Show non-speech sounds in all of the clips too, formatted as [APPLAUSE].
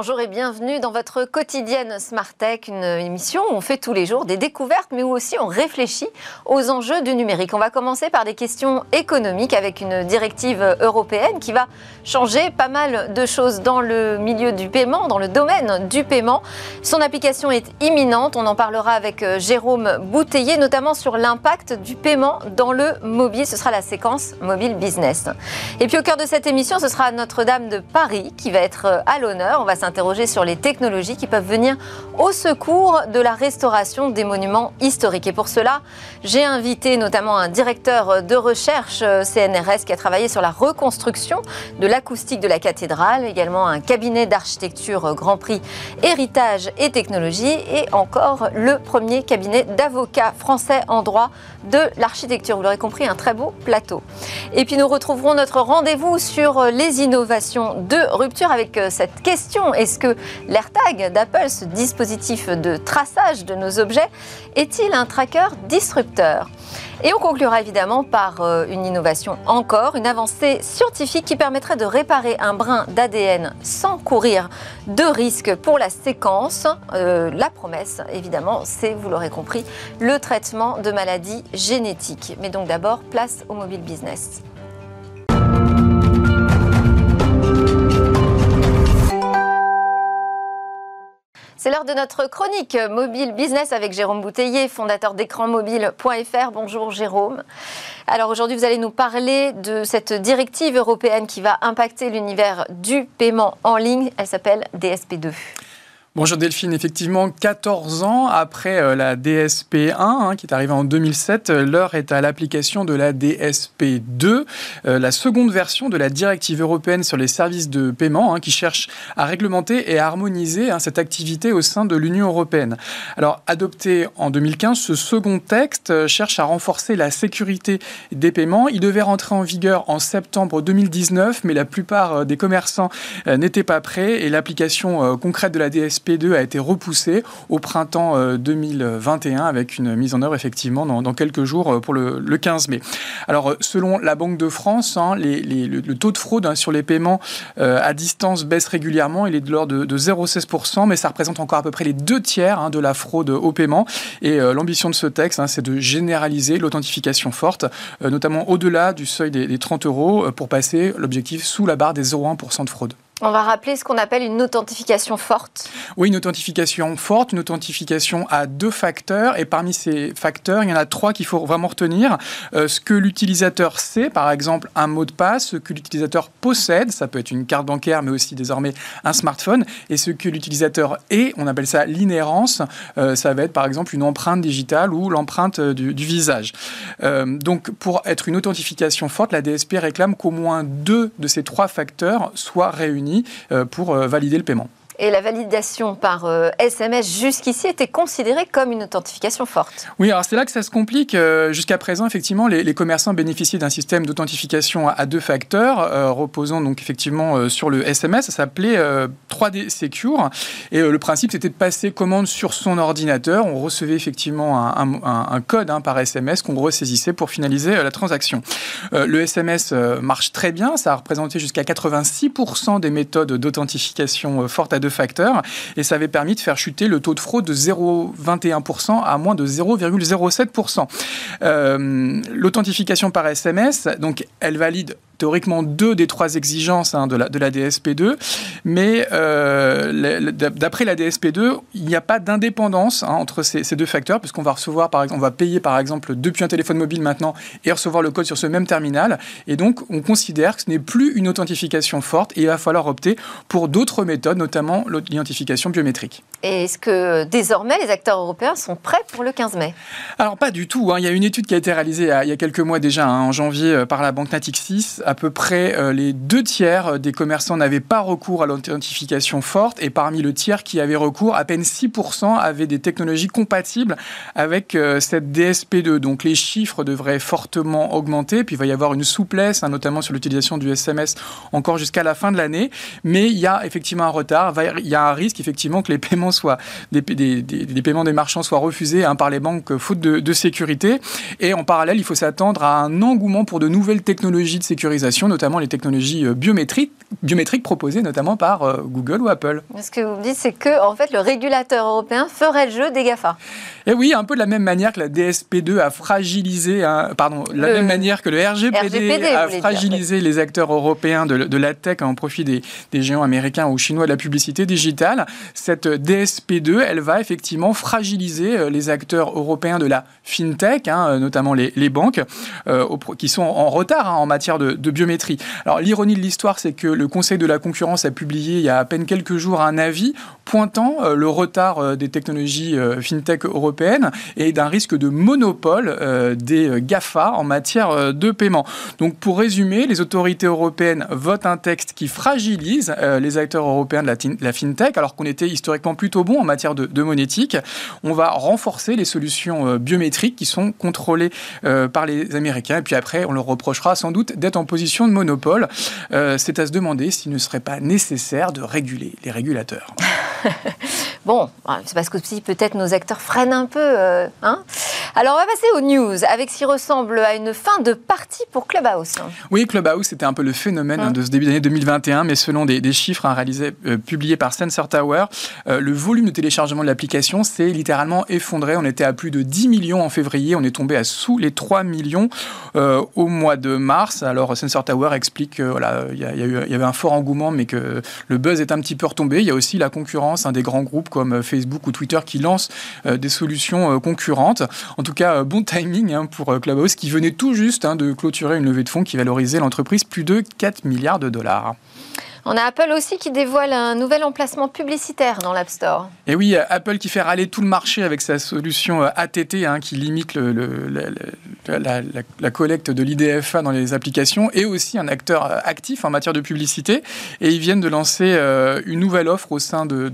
Bonjour et bienvenue dans votre quotidienne Smart Tech, une émission où on fait tous les jours des découvertes, mais où aussi on réfléchit aux enjeux du numérique. On va commencer par des questions économiques avec une directive européenne qui va changer pas mal de choses dans le milieu du paiement, dans le domaine du paiement. Son application est imminente. On en parlera avec euh, Jérôme Bouteiller, notamment sur l'impact du paiement dans le mobile. Ce sera la séquence mobile business. Et puis au cœur de cette émission, ce sera Notre-Dame de Paris qui va être euh, à l'honneur. On va s'interroger sur les technologies qui peuvent venir au secours de la restauration des monuments historiques. Et pour cela, j'ai invité notamment un directeur de recherche euh, CNRS qui a travaillé sur la reconstruction de l'acoustique de la cathédrale, également un cabinet d'architecture Grand Prix Héritage et Technologie et encore le premier cabinet d'avocats français en droit de l'architecture. Vous l'aurez compris, un très beau plateau. Et puis nous retrouverons notre rendez-vous sur les innovations de rupture avec euh, cette question est-ce que l'AirTag d'Apple, ce dispositif de traçage de nos objets, est-il un tracker disrupteur? Et on conclura évidemment par euh, une innovation encore, une avancée scientifique qui permettrait de réparer un brin d'ADN sans courir de risque pour la séquence. Euh, la promesse, évidemment, c'est, vous l'aurez compris, le traitement de maladies génétiques. Mais donc d'abord, place au mobile business. C'est l'heure de notre chronique mobile business avec Jérôme Bouteiller, fondateur d'écranmobile.fr. Bonjour Jérôme. Alors aujourd'hui, vous allez nous parler de cette directive européenne qui va impacter l'univers du paiement en ligne. Elle s'appelle DSP2. Bonjour Delphine, effectivement, 14 ans après euh, la DSP1 hein, qui est arrivée en 2007, euh, l'heure est à l'application de la DSP2, euh, la seconde version de la directive européenne sur les services de paiement hein, qui cherche à réglementer et à harmoniser hein, cette activité au sein de l'Union européenne. Alors, adopté en 2015, ce second texte cherche à renforcer la sécurité des paiements. Il devait rentrer en vigueur en septembre 2019, mais la plupart des commerçants n'étaient pas prêts et l'application concrète de la DSP SP2 a été repoussé au printemps 2021 euh, avec une mise en œuvre effectivement dans, quelques jours euh, pour le, 15 mai. Alors euh, selon la Banque de France, hein, le, taux de fraude hein, sur les paiements à distance baisse régulièrement. Il est de l'ordre de, 0,16%, mais ça représente encore à peu près les deux tiers hein, de la fraude au paiement. Et l'ambition de ce texte, c'est de généraliser l'authentification forte, notamment au-delà du seuil des, des 30 euros, pour passer l'objectif sous la barre des 0,1% de fraude. On va rappeler ce qu'on appelle une authentification forte. Oui, une authentification forte, une authentification à deux facteurs. Et parmi ces facteurs, il y en a trois qu'il faut vraiment retenir. Euh, ce que l'utilisateur sait, par exemple un mot de passe, ce que l'utilisateur possède, ça peut être une carte bancaire, mais aussi désormais un smartphone. Et ce que l'utilisateur est, on appelle ça l'inhérence. Euh, ça va être par exemple une empreinte digitale ou l'empreinte euh, du, visage. donc pour être une authentification forte, la DSP réclame qu'au moins deux de ces trois facteurs soient réunis euh, pour euh, valider le paiement. Et la validation par SMS euh, jusqu'ici était considérée comme une authentification forte. Oui, alors c'est là que ça se complique. Euh, jusqu'à présent, effectivement, les, commerçants bénéficiaient d'un système d'authentification à, deux facteurs, euh, reposant donc effectivement sur le SMS. Ça s'appelait 3D Secure. Et le principe, c'était de passer commande sur son ordinateur. On recevait effectivement un, code hein, par SMS qu'on ressaisissait pour finaliser la transaction. le SMS marche très bien. Ça a représenté jusqu'à 86% des méthodes d'authentification forte à deux facteurs et ça avait permis de faire chuter le taux de fraude de 0,21% à moins de 0,07%. Euh, l'authentification par SMS, donc elle valide théoriquement deux des trois exigences hein, de, la, de la DSP2, mais euh, d'après la DSP2, il n'y a pas d'indépendance hein, entre ces, deux facteurs, puisqu'on va recevoir, par exemple, on va payer par exemple depuis un téléphone mobile maintenant et recevoir le code sur ce même terminal, et donc on considère que ce n'est plus une authentification forte et il va falloir opter pour d'autres méthodes, notamment l'identification biométrique. Est-ce que désormais les acteurs européens sont prêts pour le 15 mai? Alors pas du tout. Hein. Il y a une étude qui a été réalisée il y a quelques mois déjà, en janvier, euh, par la banque Natixis à peu près euh, les deux tiers des commerçants n'avaient pas recours à l'authentification forte et parmi le tiers qui avait recours, à peine 6% avaient des technologies compatibles avec euh, cette DSP2. Donc les chiffres devraient fortement augmenter, puis il va y avoir une souplesse, hein, notamment sur l'utilisation du SMS encore jusqu'à la fin de l'année. Mais il y a effectivement un retard, il y a un risque effectivement que les paiements soient, des, paiements des marchands soient refusés hein, par les banques faute de, de sécurité. Et en parallèle, il faut s'attendre à un engouement pour de nouvelles technologies de sécurisation notamment les technologies euh, biométriques biométriques proposés notamment par Google ou Apple. Ce que vous dites, c'est que en fait, le régulateur européen ferait le jeu des GAFA. Et oui, un peu de la même manière que la DSP2 a fragilisé, hein, pardon, la même manière que le RGPD, a fragilisé les acteurs européens de, la tech en profit des, géants américains ou chinois de la publicité digitale. Cette DSP2, elle va effectivement fragiliser euh, les acteurs européens de la fintech, hein, notamment les, banques, euh, qui sont en retard hein, en matière de, de biométrie. Alors l'ironie de l'histoire, c'est que le Conseil de la concurrence a publié il y a à peine quelques jours un avis pointant euh, le retard des technologies fintech européennes et d'un risque de monopole euh, des GAFA en matière euh, de paiement. Donc pour résumer, les autorités européennes votent un texte qui fragilise euh, les acteurs européens de la, fintech, alors qu'on était historiquement plutôt bon en matière de, monétique. On va renforcer les solutions biométriques qui sont contrôlées par les Américains. Et puis après, on leur reprochera sans doute d'être en position de monopole. C'est à se demander s'il ne serait pas nécessaire de réguler les régulateurs. [LAUGHS] bon, c'est parce que peut-être nos acteurs freinent un peu. Euh, hein Alors, on va passer aux news avec ce qui ressemble à une fin de partie pour Clubhouse. Oui, Clubhouse, c'était un peu le phénomène hein, hein. de ce début d'année 2021, mais selon des, chiffres réalisés, euh, publiés par Sensor Tower, euh, le volume de téléchargement de l'application s'est littéralement effondré. On était à plus de 10 millions en février, on est tombé à sous les 3 millions au mois de mars. Alors, Sensor Tower explique qu'il voilà, y, y, avait un fort engouement, mais que le buzz est un petit peu retombé. Il y a aussi la concurrence des grands groupes comme Facebook ou Twitter qui lancent des solutions euh, concurrentes. En tout cas, euh, bon timing hein, pour euh, Clubhouse qui venait tout juste hein, de clôturer une levée de fonds qui valorisait l'entreprise plus de 4 milliards de dollars. On a Apple aussi qui dévoile un nouvel emplacement publicitaire dans l'App Store. Et oui, Apple qui fait râler tout le marché avec sa solution ATT hein, qui limite la, collecte de l'IDFA dans les applications et aussi un acteur actif en matière de publicité. Et ils viennent de lancer euh, une nouvelle offre au sein de,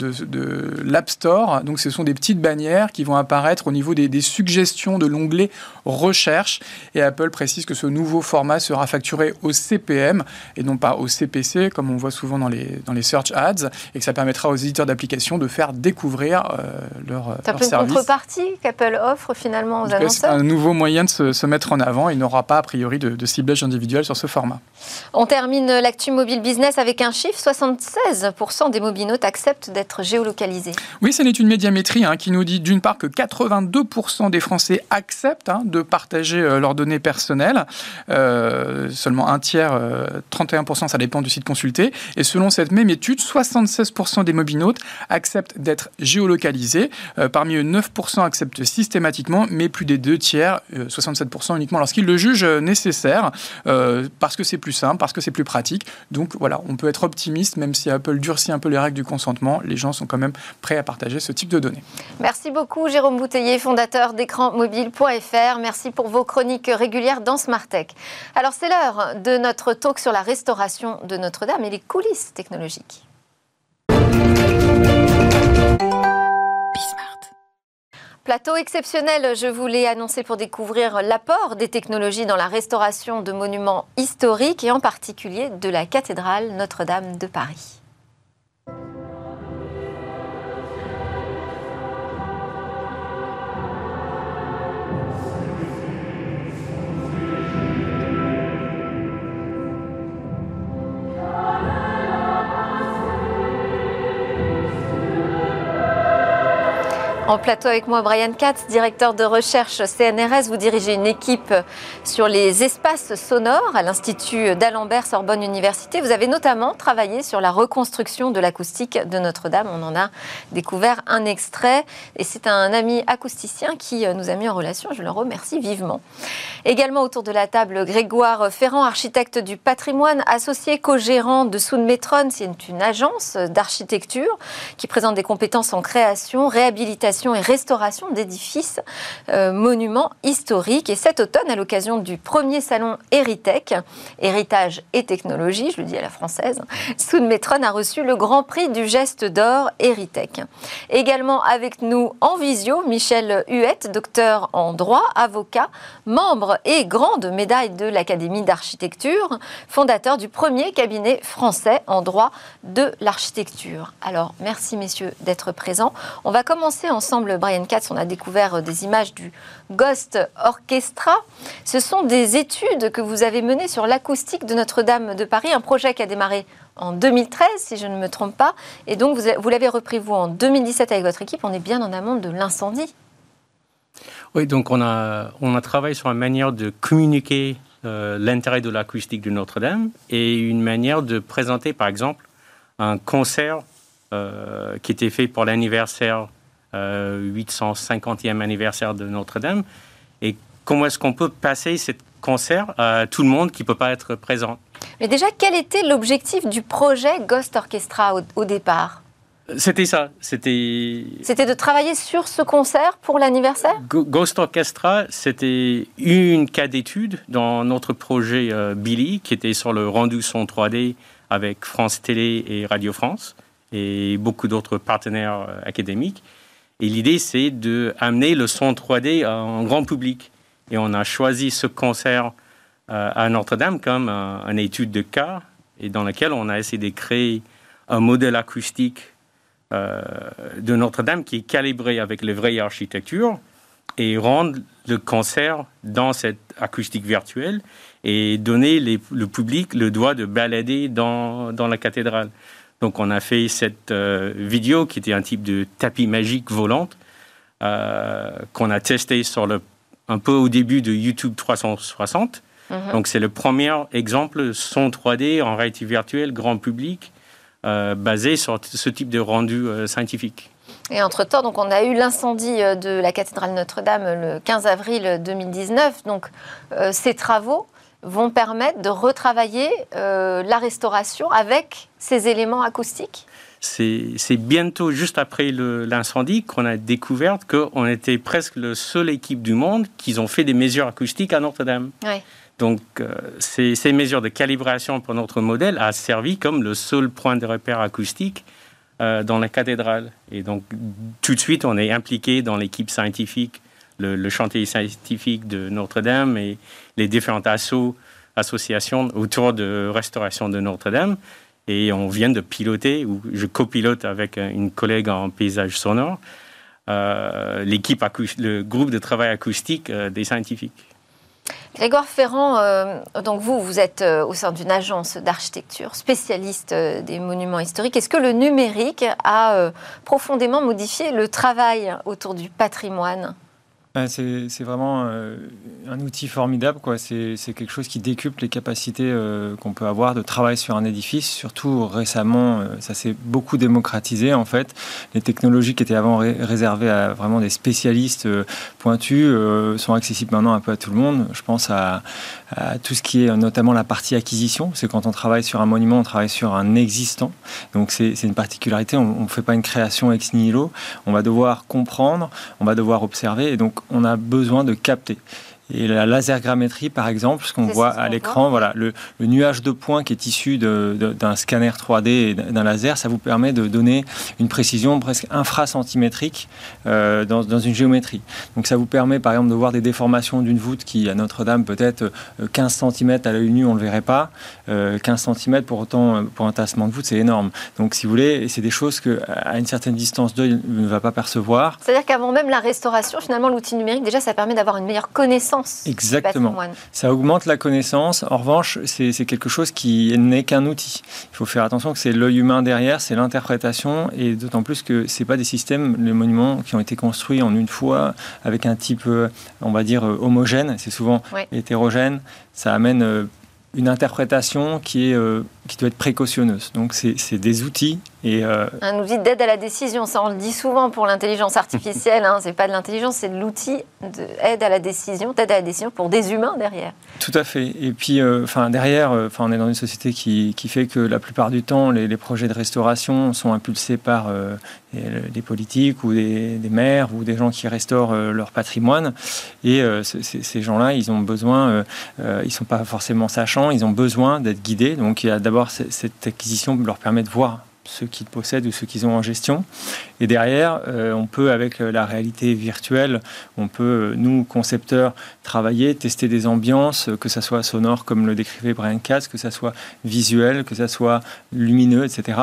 l'App Store. Donc ce sont des petites bannières qui vont apparaître au niveau des, des suggestions de l'onglet recherche. Et Apple précise que ce nouveau format sera facturé au CPM et non pas au CPC comme on voit souvent dans les, dans les search ads et que ça permettra aux éditeurs d'applications de faire découvrir euh, leur, leur service. C'est une contrepartie qu'Apple offre finalement aux annonceurs C'est un nouveau moyen de se, mettre en avant. Il n'aura pas a priori de, ciblage individuel sur ce format. On termine l'actu mobile business avec un chiffre 76% des mobinotes acceptent d'être géolocalisés. Oui, c'est une étude médiamétrie hein, qui nous dit d'une part que 82% des Français acceptent hein, de partager euh, leurs données personnelles. Euh, seulement un tiers, 31%, ça dépend du site consulté. Et selon cette même étude, 76% des mobinautes acceptent d'être géolocalisés. Euh, parmi eux, 9% acceptent systématiquement, mais plus des deux tiers, 67% euh, uniquement lorsqu'ils le jugent nécessaire, euh, parce que c'est plus simple, parce que c'est plus pratique. Donc voilà, on peut être optimiste, même si Apple durcit un peu les règles du consentement, les gens sont quand même prêts à partager ce type de données. Merci beaucoup Jérôme Bouteiller, fondateur d'écranmobile.fr. Merci pour vos chroniques régulières dans Smart Tech. Alors c'est l'heure de notre talk sur la restauration de Notre-Dame et les coulisses technologiques. Plateau exceptionnel, je vous l'ai annoncé pour découvrir l'apport des technologies dans la restauration de monuments historiques et en particulier de la cathédrale Notre-Dame de Paris. En plateau avec moi, Brian Katz, directeur de recherche CNRS. Vous dirigez une équipe sur les espaces sonores à l'Institut d'Alembert Sorbonne Université. Vous avez notamment travaillé sur la reconstruction de l'acoustique de Notre-Dame. On en a découvert un extrait et c'est un ami acousticien qui nous a mis en relation. Je le remercie vivement. Également autour de la table, Grégoire Ferrand, architecte du patrimoine, associé co-gérant de Sounmetron. C'est une agence d'architecture qui présente des compétences en création, réhabilitation et restauration d'édifices, euh, monuments historiques. Et cet automne, à l'occasion du premier salon Héritech, Héritage et Technologie, je le dis à la française, Soudmetron a reçu le grand prix du geste d'or Héritech. Également avec nous en visio, Michel Huette, docteur en droit, avocat, membre et grande médaille de l'Académie d'architecture, fondateur du premier cabinet français en droit de l'architecture. Alors, merci messieurs d'être présents. On va commencer ensemble ensemble, Brian Katz, on a découvert des images du Ghost Orchestra. Ce sont des études que vous avez menées sur l'acoustique de Notre-Dame de Paris, un projet qui a démarré en 2013, si je ne me trompe pas. Et donc, vous, l'avez repris, vous, en 2017 avec votre équipe. On est bien en amont de l'incendie. Oui, donc on a, on a travaillé sur une manière de communiquer euh, l'intérêt de l'acoustique de Notre-Dame et une manière de présenter, par exemple, un concert euh, qui était fait pour l'anniversaire, 850e euh, anniversaire de Notre-Dame. Et comment est-ce qu'on peut passer ce concert à tout le monde qui ne peut pas être présent? Mais déjà, quel était l'objectif du projet Ghost Orchestra au, départ? C'était ça. C'était. C'était de travailler sur ce concert pour l'anniversaire? Ghost Orchestra, c'était une cas d'étude dans notre projet euh, Billy, qui était sur le rendu son 3D avec France Télé et Radio France et beaucoup d'autres partenaires euh, académiques. Et l'idée, c'est d'amener le son 3D en grand public. Et on a choisi ce concert euh, à Notre-Dame comme une étude de cas et dans laquelle on a essayé de créer un modèle acoustique euh, de Notre-Dame qui est calibré avec les vraies architectures et rendre le concert dans cette acoustique virtuelle et donner le public le droit de balader dans, dans la cathédrale. Donc on a fait cette euh, vidéo qui était un type de tapis magique volante euh, qu'on a testé sur le, un peu au début de YouTube 360. Mhm. Donc c'est le premier exemple son 3D en réalité virtuelle grand public euh, basé sur ce type de rendu scientifique. Et entre-temps, donc on a eu l'incendie de la cathédrale Notre-Dame le 15 avril 2019. Donc ces travaux vont permettre de retravailler euh, la restauration avec ces éléments acoustiques? C'est bientôt, juste après l'incendie, qu'on a découvert qu'on était presque la seule équipe du monde qui ont fait des mesures acoustiques à Notre-Dame. Donc, euh, ces, mesures de calibration pour notre modèle a servi comme le seul point de repère acoustique euh, dans la cathédrale. Et donc, tout de suite, on est impliqué dans l'équipe scientifique le, chantier scientifique de Notre-Dame et les différentes associations autour de restauration de Notre-Dame. Et on vient de piloter, ou je copilote avec une collègue en paysage sonore, euh, le groupe de travail acoustique euh, des scientifiques. Grégoire Ferrand, euh, donc vous, vous êtes au sein d'une agence d'architecture spécialiste des monuments historiques. Est-ce que le numérique a profondément modifié le travail autour du patrimoine? C'est vraiment euh, un outil formidable. C'est quelque chose qui décuple les capacités euh, qu'on peut avoir de travail sur un édifice. Surtout récemment, euh, ça s'est beaucoup démocratisé en fait. Les technologies qui étaient avant réservées à vraiment des spécialistes pointus sont accessibles maintenant un peu à tout le monde. Je pense à, tout ce qui est notamment la partie acquisition. C'est quand on travaille sur un monument, on travaille sur un existant. Donc c'est une particularité. On ne fait pas une création ex nihilo. On va devoir comprendre, on va devoir observer. Et donc on a besoin de capter. Et la lasergrammétrie, par exemple, ce qu'on voit à l'écran, voilà, le, nuage de points qui est issu d'un scanner 3D et d'un laser, ça vous permet de donner une précision presque infracentimétrique euh, dans, dans, une géométrie. Donc ça vous permet, par exemple, de voir des déformations d'une voûte qui, à Notre-Dame, peut-être 15 euh, cm à l'œil nu, on ne le verrait pas. 15 euh, cm, pour autant, pour un tassement de voûte, c'est énorme. Donc, si vous voulez, c'est des choses qu'à une certaine distance d'œil ne va pas percevoir. C'est-à-dire qu'avant même la restauration, finalement, l'outil numérique, déjà, ça permet d'avoir une meilleure connaissance Exactement. Ça augmente la connaissance. En revanche, c'est quelque chose qui n'est qu'un outil. Il faut faire attention que c'est l'œil humain derrière, c'est l'interprétation, et d'autant plus que c'est pas des systèmes, les monuments qui ont été construits en une fois avec un type, euh, on va dire, euh, homogène. C'est souvent hétérogène. Ça amène euh, une interprétation qui, est, qui doit être précautionneuse. Donc c'est des outils euh, un outil d'aide à la décision, ça on le dit souvent pour l'intelligence artificielle, hein, c'est pas de l'intelligence, c'est de l'outil d'aide à la décision, d'aide à la décision pour des humains derrière. Tout à fait. Et puis, euh, derrière, euh, enfin on est dans une société qui, qui, fait que la plupart du temps, les, projets de restauration sont impulsés par des politiques ou des, maires ou des gens qui restaurent leur patrimoine. Et ces gens-là, ils ont besoin, ils sont pas forcément sachants, ils ont besoin d'être guidés. Donc d'abord cette acquisition leur permet de voir ceux qui le possèdent ou ceux qui ont en gestion. Et derrière, euh, on peut, avec la réalité virtuelle, on peut, nous, concepteurs, travailler, tester des ambiances, que ça soit sonore, comme le décrivait Brian Katz, que ça soit visuel, que ça soit lumineux, etc.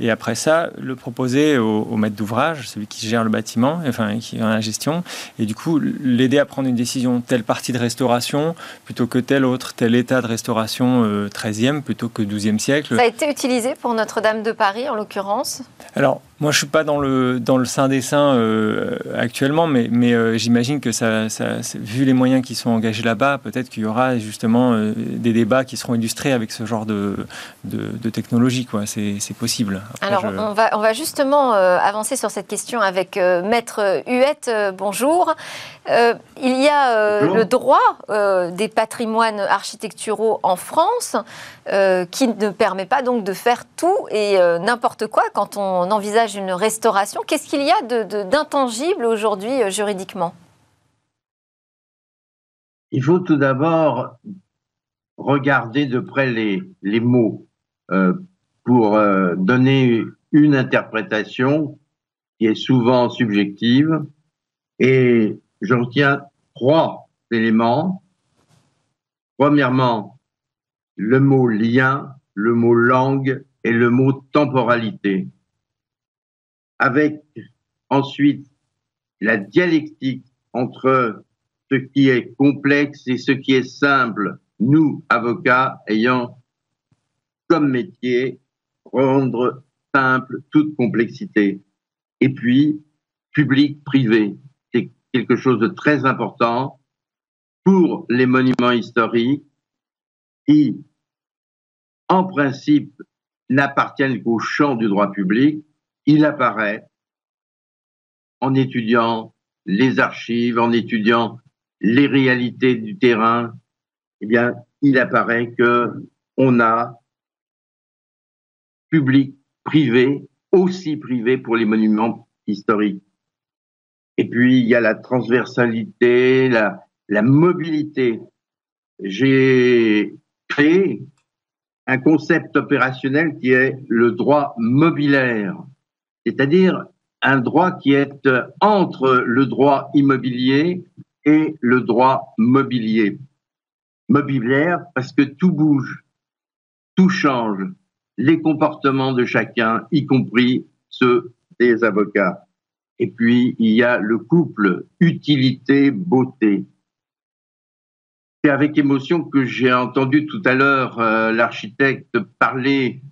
Et après ça, le proposer au, maître d'ouvrage, celui qui gère le bâtiment, enfin, qui a la gestion, et du coup, l'aider à prendre une décision, telle partie de restauration plutôt que telle autre, tel état de restauration 13e euh, plutôt que 12e siècle. Ça a été utilisé pour Notre-Dame de Paris, en l'occurrence? Alors, moi, je suis pas dans le dans le sein des saints euh, actuellement, mais mais euh, j'imagine que ça, ça, vu les moyens qui sont engagés là-bas, peut-être qu'il y aura justement euh, des débats qui seront illustrés avec ce genre de de, technologie, quoi. C'est possible. Alors, on va on va justement avancer sur cette question avec Maître Huette. bonjour. Il y a le droit des patrimoines architecturaux en France qui ne permet pas donc de faire tout et n'importe quoi quand on envisage une restauration. Qu'est-ce qu'il y a d'intangible aujourd'hui euh, juridiquement? Il faut tout d'abord regarder de près les, les mots euh, pour euh, donner une interprétation qui est souvent subjective. Et je retiens trois éléments. Premièrement, le mot lien, le mot langue et le mot temporalité avec ensuite la dialectique entre ce qui est complexe et ce qui est simple, nous, avocats, ayant comme métier rendre simple toute complexité. Et puis, public-privé, quelque chose de très important pour les monuments historiques qui, en principe, n'appartiennent qu'au champ du droit public, il apparaît en étudiant les archives, en étudiant les réalités du terrain, eh bien, il apparaît que on a public, privé, aussi privé pour les monuments historiques. Et puis, il y a la transversalité, la, mobilité. J'ai créé un concept opérationnel qui est le droit mobilaire c'est-à-dire un droit qui est entre le droit immobilier et le droit mobilier. Mobilière parce que tout bouge, tout change, les comportements de chacun, y compris ceux des avocats. Et puis, il y a le couple utilité-beauté. C'est avec émotion que j'ai entendu tout à l'heure euh, l'architecte parler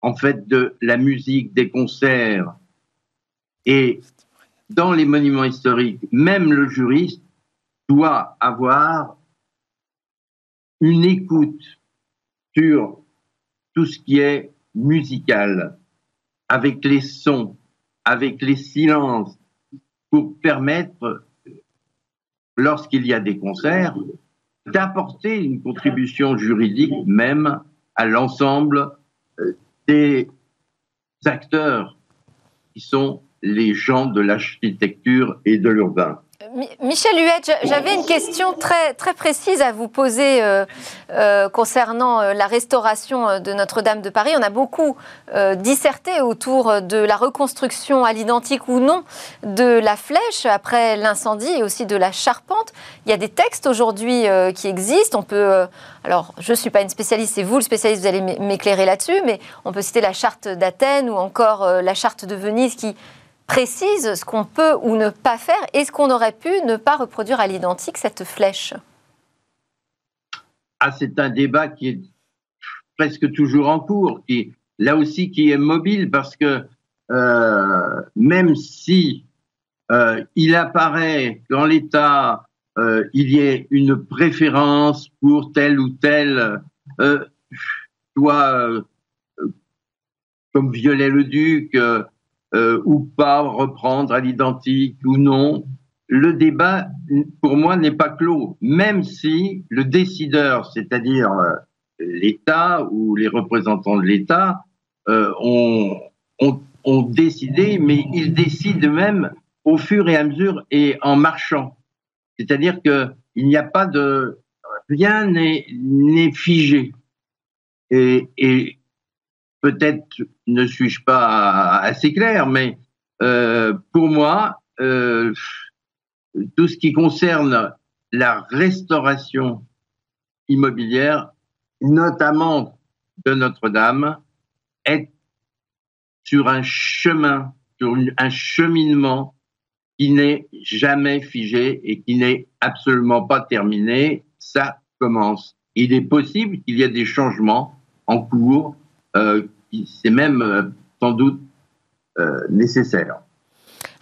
en fait de la musique, des concerts. Et dans les monuments historiques, même le juriste doit avoir une écoute sur tout ce qui est musical, avec les sons, avec les silences, pour permettre, lorsqu'il y a des concerts, d'apporter une contribution juridique même à l'ensemble des acteurs qui sont les gens de l'architecture et de l'urbain. Michel Huette, j'avais une question très, très précise à vous poser euh, euh, concernant euh, la restauration de Notre-Dame de Paris. On a beaucoup disserté autour de la reconstruction à l'identique ou non de la flèche après l'incendie et aussi de la charpente. Il y a des textes aujourd'hui qui existent. On peut, alors je ne suis pas une spécialiste, c'est vous le spécialiste, vous allez m'éclairer là-dessus, mais on peut citer la charte d'Athènes ou encore la charte de Venise qui précise ce qu'on peut ou ne pas faire. Est-ce qu'on aurait pu ne pas reproduire à l'identique cette flèche ah, C'est un débat qui est presque toujours en cours, qui là aussi qui est mobile parce que euh, même si euh, il apparaît dans l'État euh, il y ait une préférence pour tel ou tel, soit comme Viollet-le-Duc, euh, ou pas reprendre à l'identique ou non, le débat, pour moi, n'est pas clos, même si le décideur, c'est-à-dire euh, l'État ou les représentants de l'État, euh, ont, ont, ont, décidé, mais ils décident même au fur et à mesure et en marchant. C'est-à-dire que il n'y a pas de rien n'est figé. Et, et peut-être ne suis-je pas assez clair, mais euh, pour moi, euh, tout ce qui concerne la restauration immobilière, notamment de Notre-Dame, est sur un chemin, sur un cheminement qui n'est jamais figé et qui n'est absolument pas terminé. Ça commence. Il est possible qu'il y ait des changements en cours, c'est même euh, sans doute euh, nécessaire.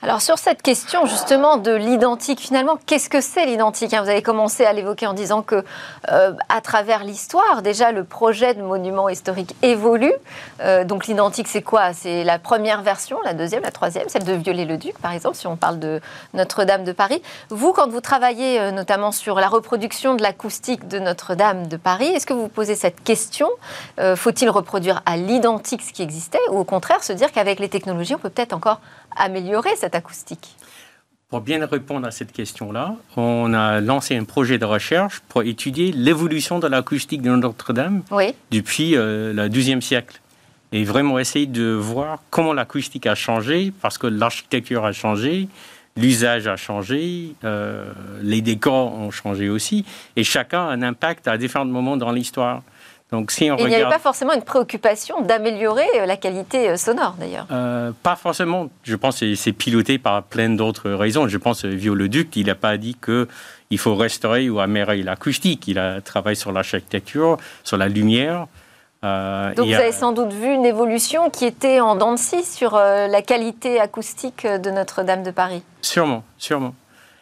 Alors sur cette question justement de l'identique, finalement, qu'est-ce que c'est l'identique hein? Vous avez commencé à l'évoquer en disant que euh, à travers l'histoire, déjà le projet de monument historique évolue. Euh, donc l'identique, c'est quoi? C'est la première version, la deuxième, la troisième, celle de Viollet-le-Duc, par exemple, si on parle de Notre-Dame de Paris. Vous, quand vous travaillez euh, notamment sur la reproduction de l'acoustique de Notre-Dame de Paris, est-ce que vous vous posez cette question? Faut-il reproduire à l'identique ce qui existait ou au contraire se dire qu'avec les technologies, on peut peut-être encore améliorer cette acoustique Pour bien répondre à cette question-là, on a lancé un projet de recherche pour étudier l'évolution de l'acoustique de Notre-Dame depuis euh, le XIIe siècle. Et vraiment essayer de voir comment l'acoustique a changé, parce que l'architecture a changé, l'usage a changé, euh, les décors ont changé aussi, et chacun a un impact à différents moments dans l'histoire. Donc, si on il n'y avait pas forcément une préoccupation d'améliorer euh, la qualité euh, sonore, d'ailleurs euh, Pas forcément. Je pense que c'est piloté par plein d'autres raisons. Je pense que Vieux-le-Duc, il n'a pas dit qu'il faut restaurer ou améliorer l'acoustique. Il a travaillé sur l'architecture, sur la lumière. Donc vous avez sans doute vu une évolution qui était en dents de scie sur la qualité acoustique de Notre-Dame de Paris? Sûrement, sûrement.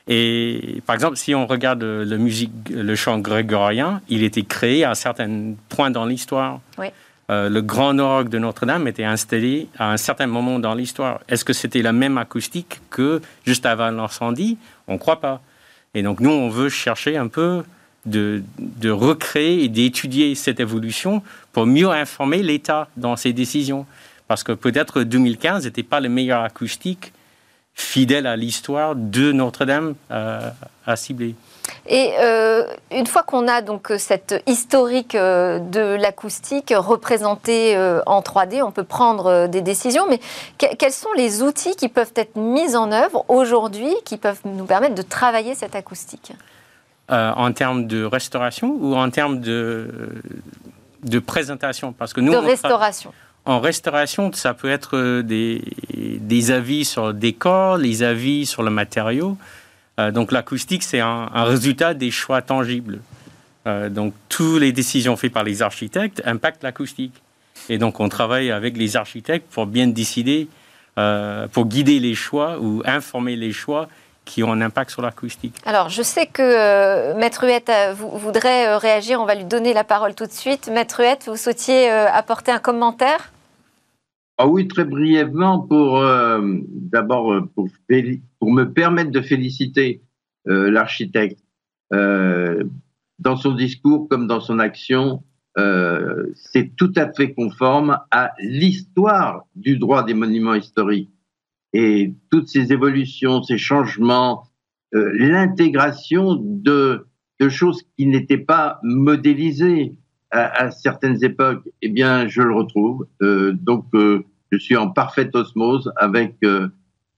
Et par exemple, si on regarde le, musique, le chant grégorien, il était créé à un certain point dans l'histoire. Euh, le grand orgue de Notre-Dame était installé à un certain moment dans l'histoire. Est-ce que c'était la même acoustique que juste avant l'incendie? On ne croit pas. Et donc nous, on veut chercher un peu de, de recréer et d'étudier cette évolution pour mieux informer l'État dans ses décisions. Parce que peut-être 2015 n'était pas le meilleur acoustique fidèle à l'histoire de Notre-Dame euh, à, cibler. Et euh, une fois qu'on a donc cette historique euh, de l'acoustique représentée en 3D, on peut prendre des décisions. Mais quels sont les outils qui peuvent être mis en œuvre aujourd'hui qui peuvent nous permettre de travailler cette acoustique? En termes de restauration ou en termes de, de présentation? Parce que nous, de restauration. En restauration, ça peut être euh, des, avis sur le décor, les avis sur le matériau. Euh, donc l'acoustique, c'est un, résultat des choix tangibles. Euh, donc toutes les décisions faites par les architectes impactent l'acoustique. Et donc on travaille avec les architectes pour bien décider, pour guider les choix ou informer les choix qui ont un impact sur l'acoustique. Alors, je sais que Maître Huette voudrait réagir. On va lui donner la parole tout de suite. Maître Huette, vous souhaitiez apporter un commentaire? Ah oui, très brièvement, pour euh, d'abord euh, pour, me permettre de féliciter euh, l'architecte dans son discours comme dans son action, c'est tout à fait conforme à l'histoire du droit des monuments historiques. Et toutes ces évolutions, ces changements, l'intégration de choses qui n'étaient pas modélisées à, certaines époques, eh bien, je le retrouve. Euh, donc, euh, je suis en parfaite osmose avec euh,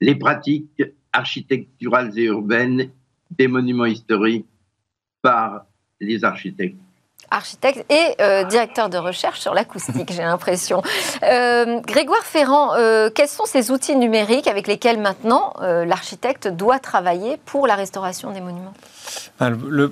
les pratiques architecturales et urbaines des monuments historiques par les architectes architecte et euh, directeur de recherche sur l'acoustique, j'ai l'impression. Euh, Grégoire Ferrand, euh, quels sont ces outils numériques avec lesquels maintenant l'architecte doit travailler pour la restauration des monuments? Ah, le,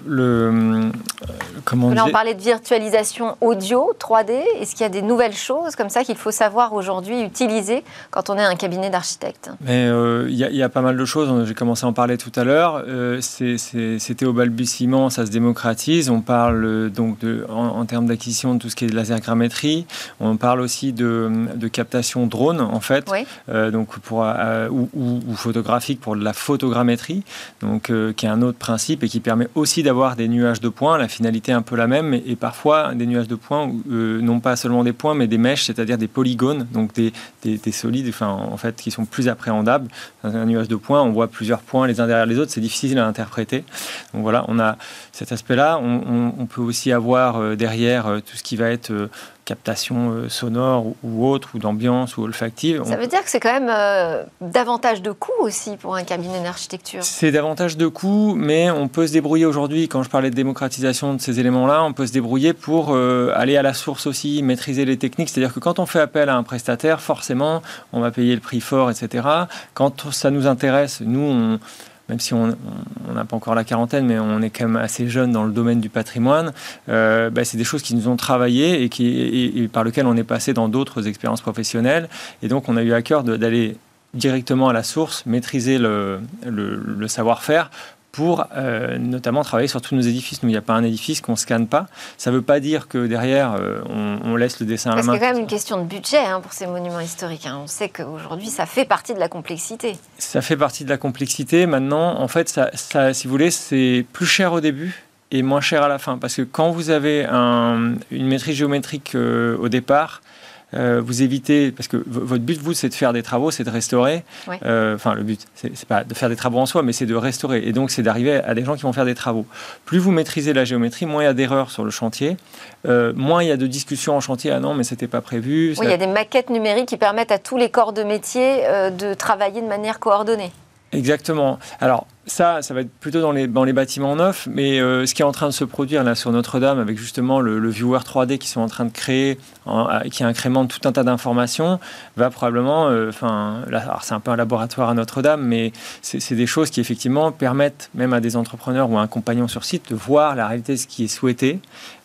comment Là, on parlait de virtualisation audio 3D. Est-ce qu'il y a des nouvelles choses comme ça qu'il faut savoir aujourd'hui utiliser quand on est un cabinet d'architecte? Il y, y, a pas mal de choses. J'ai commencé à en parler tout à l'heure. C'était au balbutiement, ça se démocratise. On parle donc en, termes d'acquisition de tout ce qui est de lasergrammétrie. On parle aussi de, captation drone, en fait, euh, donc pour, euh, ou, photographique pour de la photogrammétrie, donc, euh, qui est un autre principe et qui permet aussi d'avoir des nuages de points. La finalité est un peu la même, et, parfois des nuages de points, non pas seulement des points, mais des mèches, c'est-à-dire des polygones, donc des, des, solides, enfin, en fait, qui sont plus appréhendables. Dans un nuage de points, on voit plusieurs points les uns derrière les autres, c'est difficile à interpréter. Donc voilà, on a cet aspect-là. on peut aussi avoir avoir derrière tout ce qui va être captation euh, sonore ou, autre, ou d'ambiance ou olfactive. Ça veut dire que c'est quand même euh, davantage de coûts aussi pour un cabinet d'architecture C'est davantage de coûts, mais on peut se débrouiller aujourd'hui, quand je parlais de démocratisation de ces éléments-là, on peut se débrouiller pour euh, aller à la source aussi, maîtriser les techniques. C'est-à-dire que quand on fait appel à un prestataire, forcément, on va payer le prix fort, etc. Quand ça nous intéresse, nous, on même si on n'a pas encore la quarantaine, mais on est quand même assez jeune dans le domaine du patrimoine, euh, bah, c'est des choses qui nous ont travaillé et, par lesquelles on est passé dans d'autres expériences professionnelles. Et donc, on a eu à cœur d'aller directement à la source, maîtriser le savoir-faire pour euh, notamment travailler sur tous nos édifices. Nous, il n'y a pas un édifice qu'on ne scanne pas. Ça ne veut pas dire que derrière, euh, on, laisse le dessin à la main. C'est quand même une question de budget hein, pour ces monuments historiques. Hein. On sait qu'aujourd'hui, ça fait partie de la complexité. Ça fait partie de la complexité. Maintenant, en fait, ça, ça si vous voulez, c'est plus cher au début et moins cher à la fin. Parce que quand vous avez un, une maîtrise géométrique euh, au départ, euh, vous évitez, parce que votre but, vous, c'est de faire des travaux, c'est de restaurer. Euh, enfin, le but, c'est pas de faire des travaux en soi, mais c'est de restaurer. Et donc, c'est d'arriver à des gens qui vont faire des travaux. Plus vous maîtrisez la géométrie, moins il y a d'erreurs sur le chantier, euh, moins il y a de discussions en chantier. Ah non, mais c'était pas prévu. Oui, il y a des maquettes numériques qui permettent à tous les corps de métier de travailler de manière coordonnée. Exactement. Alors, ça, ça va être plutôt dans les, bâtiments neufs, mais euh, ce qui est en train de se produire là sur Notre-Dame, avec justement le, viewer 3D qui sont en train de créer, qui incrémente tout un tas d'informations, va probablement, euh, enfin, c'est un peu un laboratoire à Notre-Dame, mais c'est des choses qui effectivement permettent même à des entrepreneurs ou à un compagnon sur site de voir la réalité de ce qui est souhaité,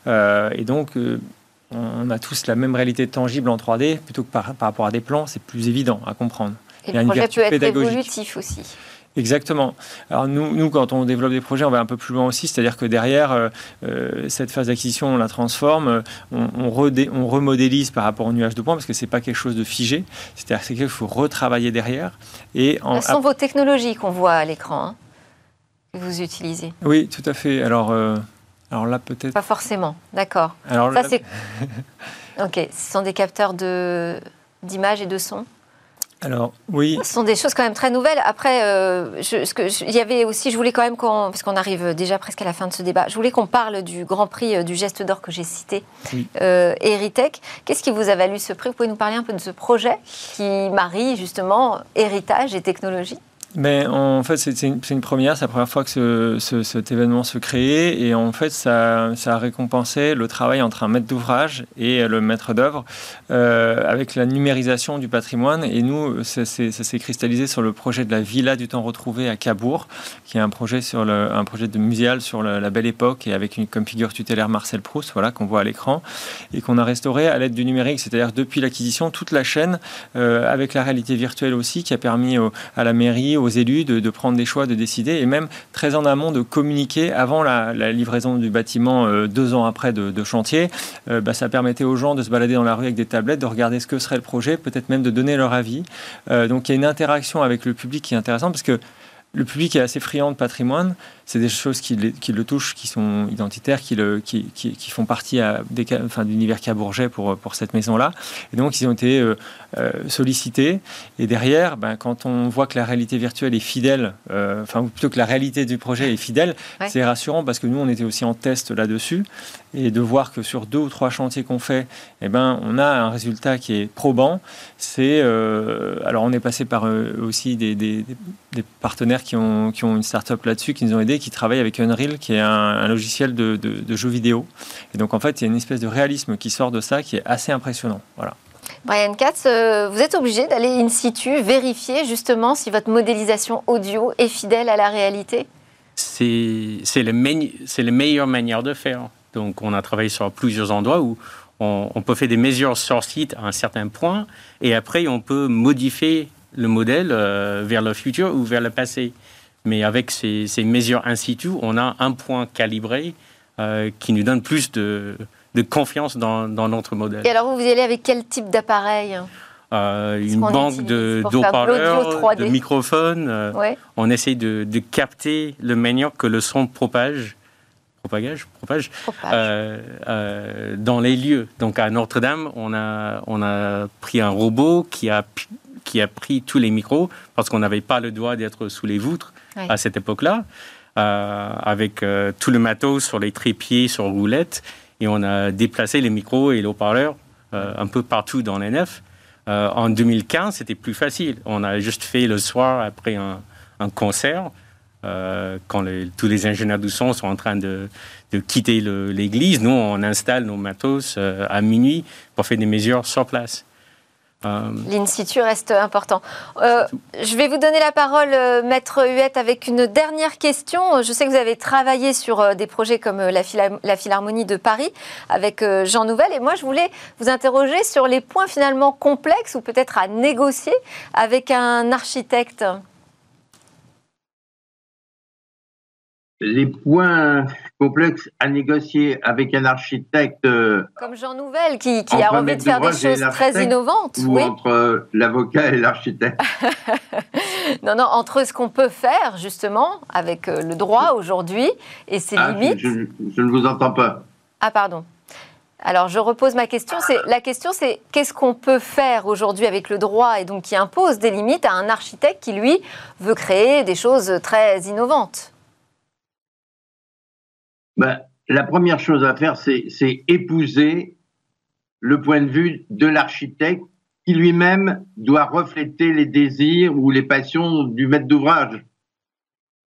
euh, et donc on a tous la même réalité tangible en 3D plutôt que par rapport à des plans, c'est plus évident à comprendre. Et le projet peut être évolutif aussi. Exactement. Alors nous, nous, quand on développe des projets, on va un peu plus loin aussi, c'est-à-dire que derrière, euh, euh, cette phase d'acquisition, on la transforme, euh, on, on, remodélise par rapport au nuage de points, parce que c'est pas quelque chose de figé, c'est-à-dire qu'il faut retravailler derrière. Et en, Ce sont vos technologies qu'on voit à l'écran, hein, que vous utilisez. Oui, tout à fait. Alors, alors là, peut-être... Pas forcément, d'accord. Alors Ça, c'est... [LAUGHS] ok, ce sont des capteurs de... d'images et de sons alors, oui. Ce sont des choses quand même très nouvelles. Après, euh, ce que, il y avait aussi, je voulais quand même qu'on, parce qu'on arrive déjà presque à la fin de ce débat, je voulais qu'on parle du Grand Prix euh, du geste d'or que j'ai cité, oui. euh, Eritech. Qu'est-ce qui vous a valu ce prix? Vous pouvez nous parler un peu de ce projet qui marie justement héritage et technologie? Mais en fait, c'est une, première, c'est la première fois que ce, cet événement se créait. Et en fait, ça, a récompensé le travail entre un maître d'ouvrage et le maître d'œuvre euh, avec la numérisation du patrimoine. Et nous, ça, s'est cristallisé sur le projet de la Villa du temps retrouvé à Cabourg, qui est un projet, sur un projet de muséal sur la belle époque et avec une, comme figure tutélaire Marcel Proust, voilà, qu'on voit à l'écran, et qu'on a restauré à l'aide du numérique, c'est-à-dire depuis l'acquisition, toute la chaîne, euh, avec la réalité virtuelle aussi, qui a permis à la mairie, aux élus de, prendre des choix, de décider, et même très en amont de communiquer avant la, livraison du bâtiment euh, deux ans après de, chantier. Euh, bah, ça permettait aux gens de se balader dans la rue avec des tablettes, de regarder ce que serait le projet, peut-être même de donner leur avis. Euh, donc il y a une interaction avec le public qui est intéressante parce que le public est assez friand de patrimoine. C'est des choses qui, le touchent, qui sont identitaires, qui, le, qui, qui, font partie à des, enfin, d'univers Cabourget pour, pour cette maison-là. Et donc, ils ont été euh, euh, sollicités. Et derrière, ben, quand on voit que la réalité virtuelle est fidèle, euh, enfin, plutôt que la réalité du projet est fidèle, c'est rassurant parce que nous, on était aussi en test là-dessus. Et de voir que sur deux ou trois chantiers qu'on fait, eh ben, on a un résultat qui est probant. C'est, alors, on est passé par aussi des, des, des partenaires qui ont, qui ont une start-up là-dessus, qui nous ont aidés, qui travaillent avec Unreal, qui est un, logiciel de, de, jeux vidéo. Et donc, en fait, il y a une espèce de réalisme qui sort de ça qui est assez impressionnant. Voilà. Brian Katz, euh, vous êtes obligé d'aller in situ vérifier justement si votre modélisation audio est fidèle à la réalité C'est la meilleure manière de faire. Donc, on a travaillé sur plusieurs endroits où on, on peut faire des mesures sur site à un certain point et après, on peut modifier le modèle euh, vers le futur ou vers le passé. Mais avec ces, mesures in situ, on a un point calibré euh, qui nous donne plus de, confiance dans, notre modèle. Et alors, vous, y allez avec quel type d'appareil euh, une banque de d'eau-parleurs, de microphones. On essaye de, capter le manière que le son propage, propagage, propage, dans les lieux. Donc à Notre-Dame, on a, on a pris un robot qui a qui a pris tous les micros parce qu'on n'avait pas le droit d'être sous les à cette époque-là, euh, avec euh, tout le matos sur les trépieds, sur roulettes. et on a déplacé les micros et les haut-parleurs un peu partout dans les nefs. en 2015, c'était plus facile. On a juste fait le soir après un, concert. quand tous les ingénieurs du son sont en train de, de quitter l'église, nous, on installe nos matos à minuit pour faire des mesures sur place. Euh, L'in situ reste important. Euh, je vais vous donner la parole, euh, Maître Huette, avec une dernière question. Je sais que vous avez travaillé sur des projets comme la, Philharmonie de Paris avec Jean Nouvel. Et moi, je voulais vous interroger sur les points finalement complexes ou peut-être à négocier avec un architecte. Les points complexe à négocier avec un architecte. Euh, Comme Jean Nouvel, qui, qui a envie de faire des choses très innovantes. Ou entre l'avocat et l'architecte. [LAUGHS] non, non, entre ce qu'on peut faire, justement, avec euh, le droit aujourd'hui et ses ah, limites. Je, je, ne vous entends pas. Ah, pardon. Alors, je repose ma question. La question, c'est qu'est-ce qu'on peut faire aujourd'hui avec le droit et donc qui impose des limites à un architecte qui, lui, veut créer des choses très innovantes? Ben, La première chose à faire, c'est épouser le point de vue de l'architecte qui lui-même doit refléter les désirs ou les passions du maître d'ouvrage.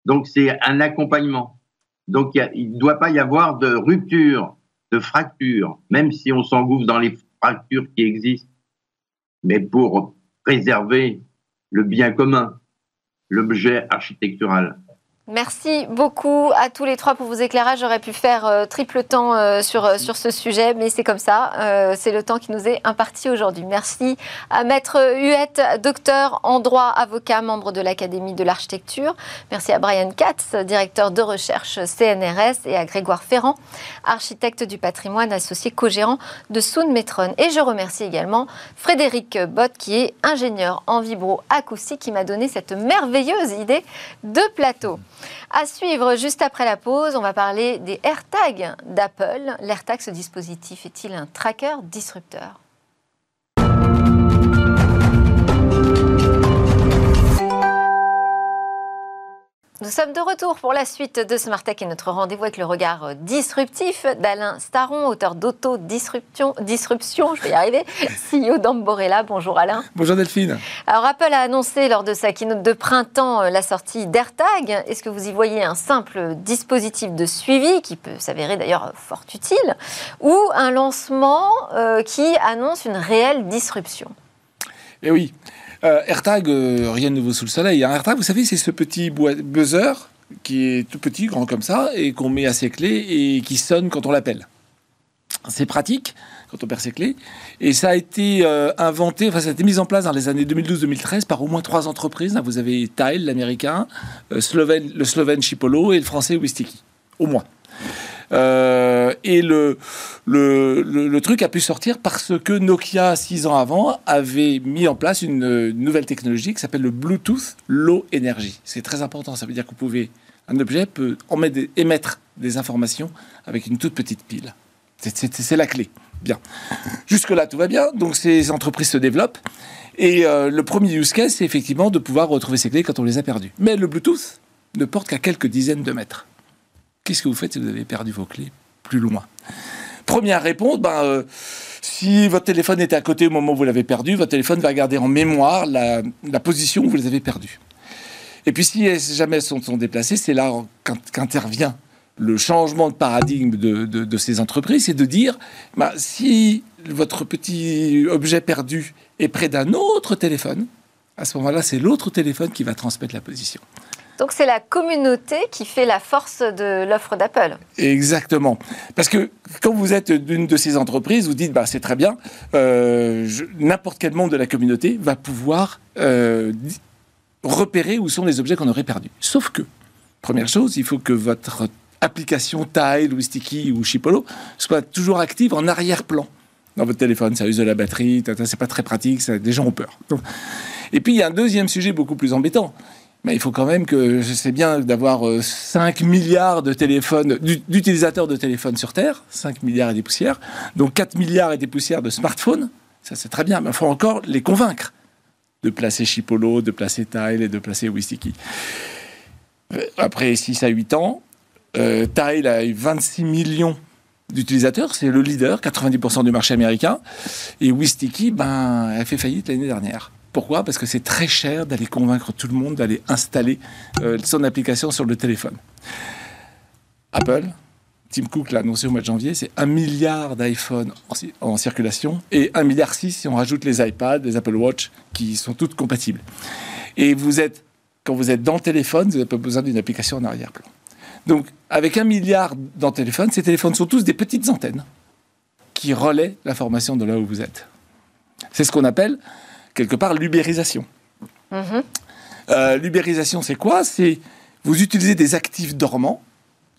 Donc c'est un accompagnement. Donc il ne doit pas y avoir de rupture, de fracture, même si on s'engouffre dans les fractures qui existent, mais pour préserver le bien commun, l'objet architectural. Merci beaucoup à tous les trois pour vos éclairages. J'aurais pu faire euh, triple temps euh, sur, euh, sur ce sujet, mais c'est comme ça. c'est le temps qui nous est imparti aujourd'hui. Merci à Maître Huette, docteur en droit, avocat, membre de l'Académie de l'architecture. Merci à Brian Katz, directeur de recherche CNRS, et à Grégoire Ferrand, architecte du patrimoine associé co-gérant de Soun Metron. Et je remercie également Frédéric Bott, qui est ingénieur en vibro-acoustique, qui m'a donné cette merveilleuse idée de plateau. À suivre juste après la pause, on va parler des AirTags d'Apple. L'AirTag, ce dispositif, est-il un tracker disrupteur? Nous sommes de retour pour la suite de Smart Tech et notre rendez-vous avec le regard disruptif d'Alain Staron, auteur d'Auto-Disruption, disruption, je vais y arriver, [LAUGHS] CEO d'Amborella. Bonjour Alain. Bonjour Delphine. Alors Apple a annoncé lors de sa keynote de printemps euh, la sortie d'AirTag. Est-ce que vous y voyez un simple dispositif de suivi qui peut s'avérer d'ailleurs fort utile ou un lancement euh, qui annonce une réelle disruption? Eh oui. Euh, AirTag, euh, rien de nouveau sous le soleil. Un AirTag, vous savez, c'est ce petit buzzer qui est tout petit, grand comme ça, et qu'on met à ses clés et qui sonne quand on l'appelle. C'est pratique quand on perd ses clés. Et ça a été euh, inventé, enfin ça a été mis en place dans les années 2012-2013 par au moins trois entreprises. vous avez Tile, l'américain, le slovène Chipolo et le français Wistiki. Au moins. Euh, et le, le, truc a pu sortir parce que Nokia, six ans avant, avait mis en place une, nouvelle technologie qui s'appelle le Bluetooth Low Energy. C'est très important. Ça veut dire que vous objet peut émettre des informations avec une toute petite pile. C'est la clé. Bien. Jusque-là, tout va bien. Donc, ces entreprises se développent. Et euh, le premier use case, c'est effectivement de pouvoir retrouver ses clés quand on les a perdues. Mais le Bluetooth ne porte qu'à quelques dizaines de mètres. Qu'est-ce que vous faites si vous avez perdu vos clés plus loin? Première réponse, ben, euh, si votre téléphone était à côté au moment où vous l'avez perdu, votre téléphone va garder en mémoire la, position où vous les avez perdus. Et puis si jamais sont, sont déplacés, c'est là qu'intervient le changement de paradigme de, ces entreprises, c'est de dire, ben, si votre petit objet perdu est près d'un autre téléphone, à ce moment-là, c'est l'autre téléphone qui va transmettre la position. Donc c'est la communauté qui fait la force de l'offre d'Apple. Exactement. Parce que quand vous êtes d'une de ces entreprises, vous dites, bah, c'est très bien, euh, n'importe quel membre de la communauté va pouvoir euh, repérer où sont les objets qu'on aurait perdus. Sauf que, première chose, il faut que votre application Tile ou Sticky ou Chipolo soit toujours active en arrière-plan dans votre téléphone. Ça use de la batterie, c'est pas très pratique, ça, les gens ont peur. et puis il y a un deuxième sujet beaucoup plus embêtant mais il faut quand même que c'est bien d'avoir 5 euh, milliards de téléphones, d'utilisateurs de téléphones sur Terre, 5 milliards et des poussières, donc 4 milliards et des poussières de smartphones. Ça, c'est très bien, mais il faut encore les convaincre de placer Chipolo, de placer Tile et de placer Wistiki. Euh, après 6 à 8 ans, euh, Tile a eu 26 millions d'utilisateurs, c'est le leader, 90% du marché américain. Et Wistiki, ben, a fait faillite l'année dernière. Pourquoi? Parce que c'est très cher d'aller convaincre tout le monde d'aller installer euh, son application sur le téléphone. Apple, Tim Cook l'a annoncé au mois de janvier, c'est un milliard d'iPhone en, circulation et un milliard six si on rajoute les iPads, les Apple Watch, qui sont toutes compatibles. Et vous êtes, quand vous êtes dans le téléphone, vous n'avez pas besoin d'une application en arrière-plan. Donc, avec un milliard dans le téléphone, ces téléphones sont tous des petites antennes qui relaient l'information de là où vous êtes. C'est ce qu'on appelle, quelque part, l'ubérisation. Mhm. Euh, l'ubérisation, c'est quoi? C'est vous utilisez des actifs dormants,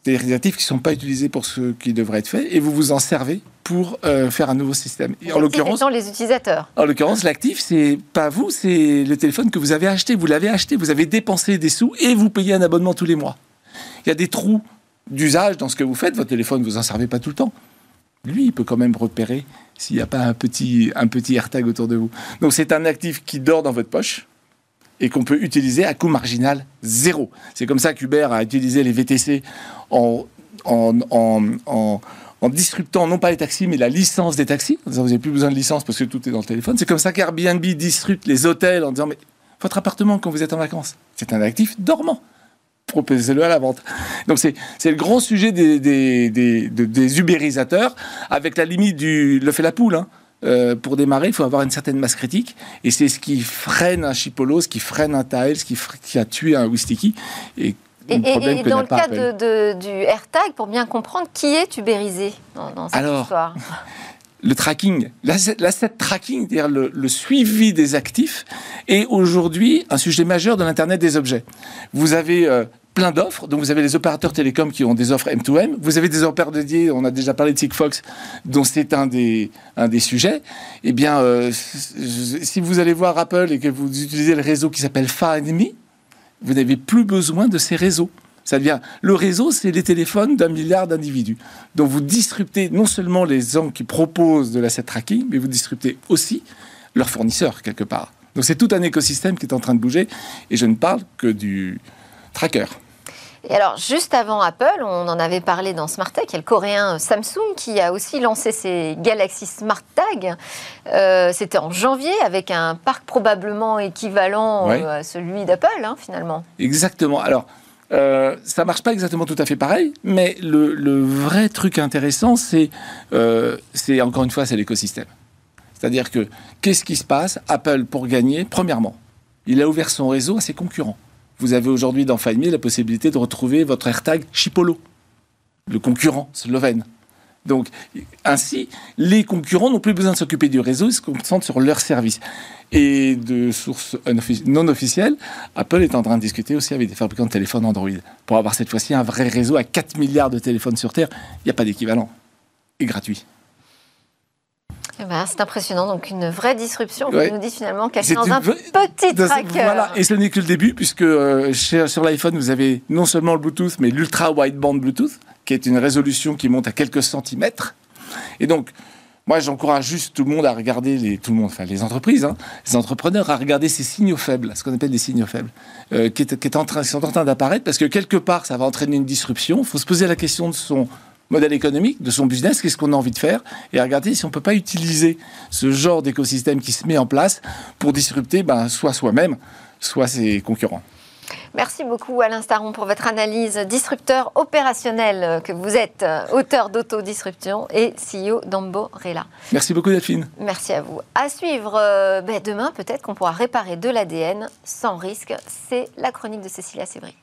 des actifs qui ne sont pas utilisés pour ce qui devrait être fait, et vous vous en servez pour euh, faire un nouveau système. Et en l'occurrence, les utilisateurs? En l'occurrence, l'actif, c'est pas vous, c'est le téléphone que vous avez acheté. Vous l'avez acheté, vous avez dépensé des sous et vous payez un abonnement tous les mois. Il y a des trous d'usage dans ce que vous faites. Votre téléphone, vous en servez pas tout le temps. Lui, il peut quand même repérer s'il n'y a pas un petit, un petit autour de vous. Donc c'est un actif qui dort dans votre poche et qu'on peut utiliser à coût marginal zéro. C'est comme ça qu'Uber a utilisé les VTC en, en, en, en, disruptant non pas les taxis, mais la licence des taxis. vous n'avez plus besoin de licence parce que tout est dans le téléphone. C'est comme ça qu'Airbnb disrupte les hôtels en disant mais votre appartement quand vous êtes en vacances, c'est un actif dormant proposez-le à la vente. Donc c'est le grand sujet des, des, des, des, ubérisateurs, avec la limite du le fait la poule. Hein. Euh, pour démarrer, il faut avoir une certaine masse critique, et c'est ce qui freine un Chipolo, ce qui freine un Tael, ce qui, qui a tué un Wistiki. Et, et, dans le cas de, du AirTag, pour bien comprendre, qui est ubérisé dans, dans cette Alors, histoire? [LAUGHS] le tracking, l'asset tracking, c'est-à-dire le, suivi des actifs, est aujourd'hui un sujet majeur de l'Internet des objets. Vous avez euh, plein d'offres, donc vous avez les opérateurs télécoms qui ont des offres M2M, vous avez des opérateurs dédiés, on a déjà parlé de Sigfox, dont c'est un des, un des sujets. Eh bien, euh, si vous allez voir Apple et que vous utilisez le réseau qui s'appelle Find Me, vous n'avez plus besoin de ces réseaux. Ça devient le réseau, c'est les téléphones d'un milliard d'individus. Donc vous disruptez non seulement les gens qui proposent de l'asset tracking, mais vous disruptez aussi leurs fournisseurs quelque part. Donc c'est tout un écosystème qui est en train de bouger, et je ne parle que du tracker. Et alors, juste avant Apple, on en avait parlé dans Smart Tech, il y a le coréen Samsung qui a aussi lancé ses Galaxy Smart Tag. Euh, c'était en janvier avec un parc probablement équivalent euh, à celui d'Apple, hein, finalement. Exactement. Alors, euh, ça marche pas exactement tout à fait pareil, mais le, vrai truc intéressant, euh, c'est encore une fois, c'est l'écosystème. C'est-à-dire que qu'est-ce qui se passe? Apple, pour gagner, premièrement, il a ouvert son réseau à ses concurrents. Vous avez aujourd'hui dans Find la possibilité de retrouver votre AirTag Chipolo, le concurrent slovène. Donc, ainsi, les concurrents n'ont plus besoin de s'occuper du réseau, ils se concentrent sur leur service. Et de sources non officielles, Apple est en train de discuter aussi avec des fabricants de téléphones Android pour avoir cette fois-ci un vrai réseau à 4 milliards de téléphones sur Terre. Il n'y a pas d'équivalent. Et gratuit. Eh ben, c'est impressionnant, donc une vraie disruption. Vous nous dites finalement cachée dans un petit tracker. Voilà, et ce n'est que le début, puisque euh, sur l'iPhone, vous avez non seulement le Bluetooth, mais l'ultra wideband Bluetooth, qui est une résolution qui monte à quelques centimètres. Et donc, moi, j'encourage juste tout le monde à regarder les, tout le monde, enfin les entreprises, hein, les entrepreneurs à regarder ces signaux faibles, ce qu'on appelle des signaux faibles, euh, qui, est, en train, qui sont en train d'apparaître, parce que quelque part, ça va entraîner une disruption. Il faut se poser la question de son modèle économique, de son business, qu'est-ce qu'on a envie de faire, et regarder si on peut pas utiliser ce genre d'écosystème qui se met en place pour disrupter, ben, soit soi-même, soit ses concurrents. Merci beaucoup Alain Staron pour votre analyse disrupteur opérationnel que vous êtes, euh, auteur d'autodisruption et CEO d'Amborella. Merci beaucoup Delphine. Merci à vous. À suivre euh, ben, demain, peut-être qu'on pourra réparer de l'ADN sans risque. C'est la chronique de Cécilia Sévry.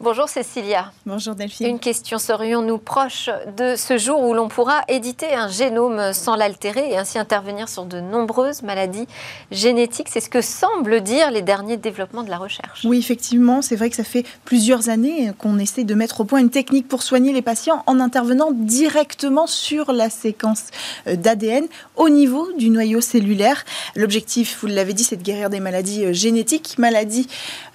Bonjour Cécilia. Bonjour Delphine. Une question, serions-nous proches de ce jour où l'on pourra éditer un génome sans l'altérer et ainsi intervenir sur de nombreuses maladies génétiques? C'est ce que semblent dire les derniers développements de la recherche. Oui, effectivement, c'est vrai que ça fait plusieurs années qu'on essaie de mettre au point une technique pour soigner les patients en intervenant directement sur la séquence euh, d'ADN au niveau du noyau cellulaire. L'objectif, vous l'avez dit, c'est de guérir des maladies euh, génétiques, maladies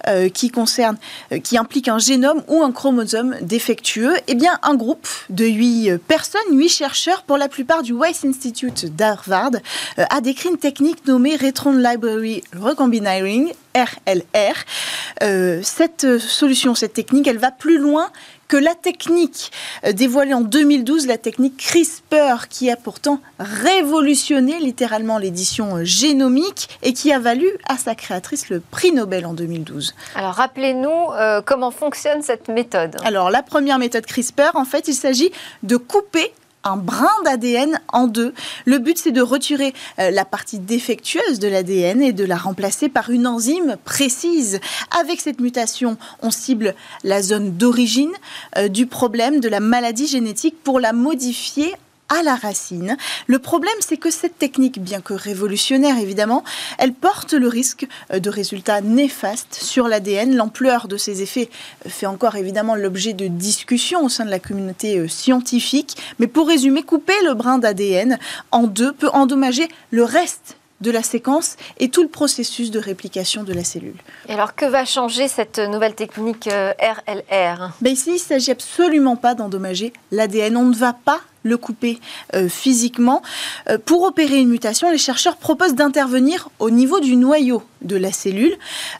euh, qui concernent, qui impliquent un génome ou un chromosome défectueux Eh bien, un groupe de huit personnes, huit chercheurs, pour la plupart du Weiss Institute d'Harvard, euh, a décrit une technique nommée Retron Library Recombining RLR. cette solution, cette technique, elle va plus loin que la technique euh, dévoilée en 2012, la technique CRISPR, qui a pourtant révolutionné littéralement l'édition euh, génomique et qui a valu à sa créatrice le prix Nobel en 2012. Alors rappelez-nous euh, comment fonctionne cette méthode. Alors la première méthode CRISPR, en fait, il s'agit de couper un brin d'ADN en deux. Le but, c'est de retirer euh, la partie défectueuse de l'ADN et de la remplacer par une enzyme précise. Avec cette mutation, on cible la zone d'origine euh, du problème de la maladie génétique pour la modifier à la racine. Le problème, c'est que cette technique, bien que révolutionnaire évidemment, elle porte le risque euh, de résultats néfastes sur l'ADN. L'ampleur de ces effets euh, fait encore évidemment l'objet de discussions au sein de la communauté euh, scientifique. Mais pour résumer, couper le brin d'ADN en deux peut endommager le reste de la séquence et tout le processus de réplication de la cellule. Et alors que va changer cette nouvelle technique RLR ben Ici, il ne s'agit absolument pas d'endommager l'ADN. On ne va pas le couper euh, physiquement. Euh, pour opérer une mutation, les chercheurs proposent d'intervenir au niveau du noyau de la cellule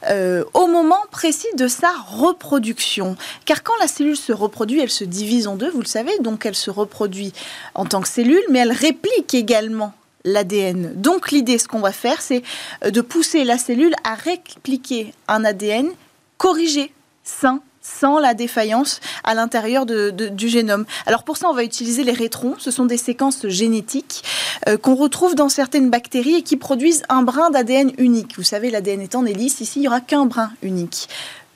euh, au moment précis de sa reproduction. Car quand la cellule se reproduit, elle se divise en deux, vous le savez, donc elle se reproduit en tant que cellule, mais elle réplique également l'ADN. Donc l'idée, ce qu'on va faire, c'est de pousser la cellule à répliquer un ADN corrigé, sain, sans la défaillance à l'intérieur du génome. Alors pour ça, on va utiliser les rétrons. Ce sont des séquences génétiques euh, qu'on retrouve dans certaines bactéries et qui produisent un brin d'ADN unique. Vous savez, l'ADN est en hélice. Ici, il n'y aura qu'un brin unique.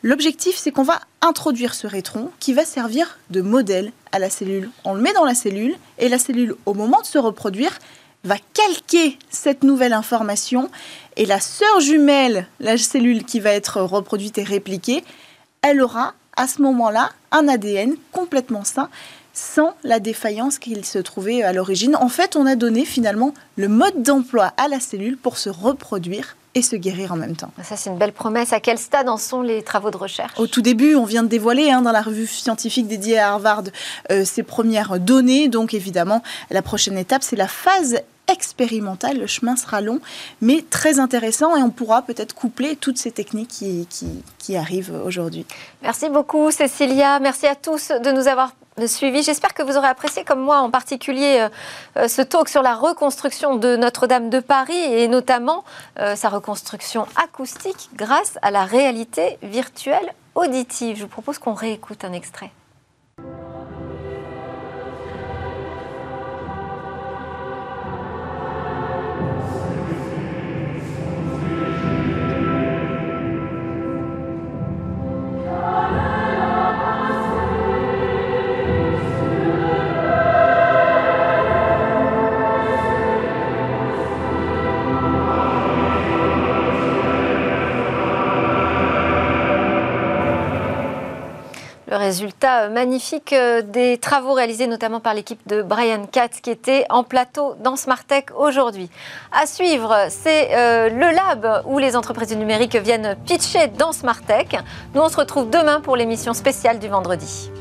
L'objectif, c'est qu'on va introduire ce rétron qui va servir de modèle à la cellule. On le met dans la cellule et la cellule, au moment de se reproduire, va calquer cette nouvelle information et la sœur jumelle, la cellule qui va être reproduite et répliquée, elle aura à ce moment-là un ADN complètement sain sans la défaillance qu'il se trouvait à l'origine. En fait, on a donné finalement le mode d'emploi à la cellule pour se reproduire et se guérir en même temps. Ça, c'est une belle promesse. À quel stade en sont les travaux de recherche? Au tout début, on vient de dévoiler hein, dans la revue scientifique dédiée à Harvard euh, ces premières données. Donc, évidemment, la prochaine étape, c'est la phase expérimental. Le chemin sera long, mais très intéressant et on pourra peut-être coupler toutes ces techniques qui, qui, arrivent aujourd'hui. Merci beaucoup, Cécilia. Merci à tous de nous avoir suivis. J'espère que vous aurez apprécié, comme moi en particulier, euh, euh, ce talk sur la reconstruction de Notre-Dame de Paris et notamment euh, sa reconstruction acoustique grâce à la réalité virtuelle auditive. Je vous propose qu'on réécoute un extrait. Résultat magnifique euh, des travaux réalisés notamment par l'équipe de Brian Katz qui était en plateau dans Smartech aujourd'hui. À suivre, c'est euh, le lab où les entreprises du numérique viennent pitcher dans Smartech. Nous, on se retrouve demain pour l'émission spéciale du vendredi.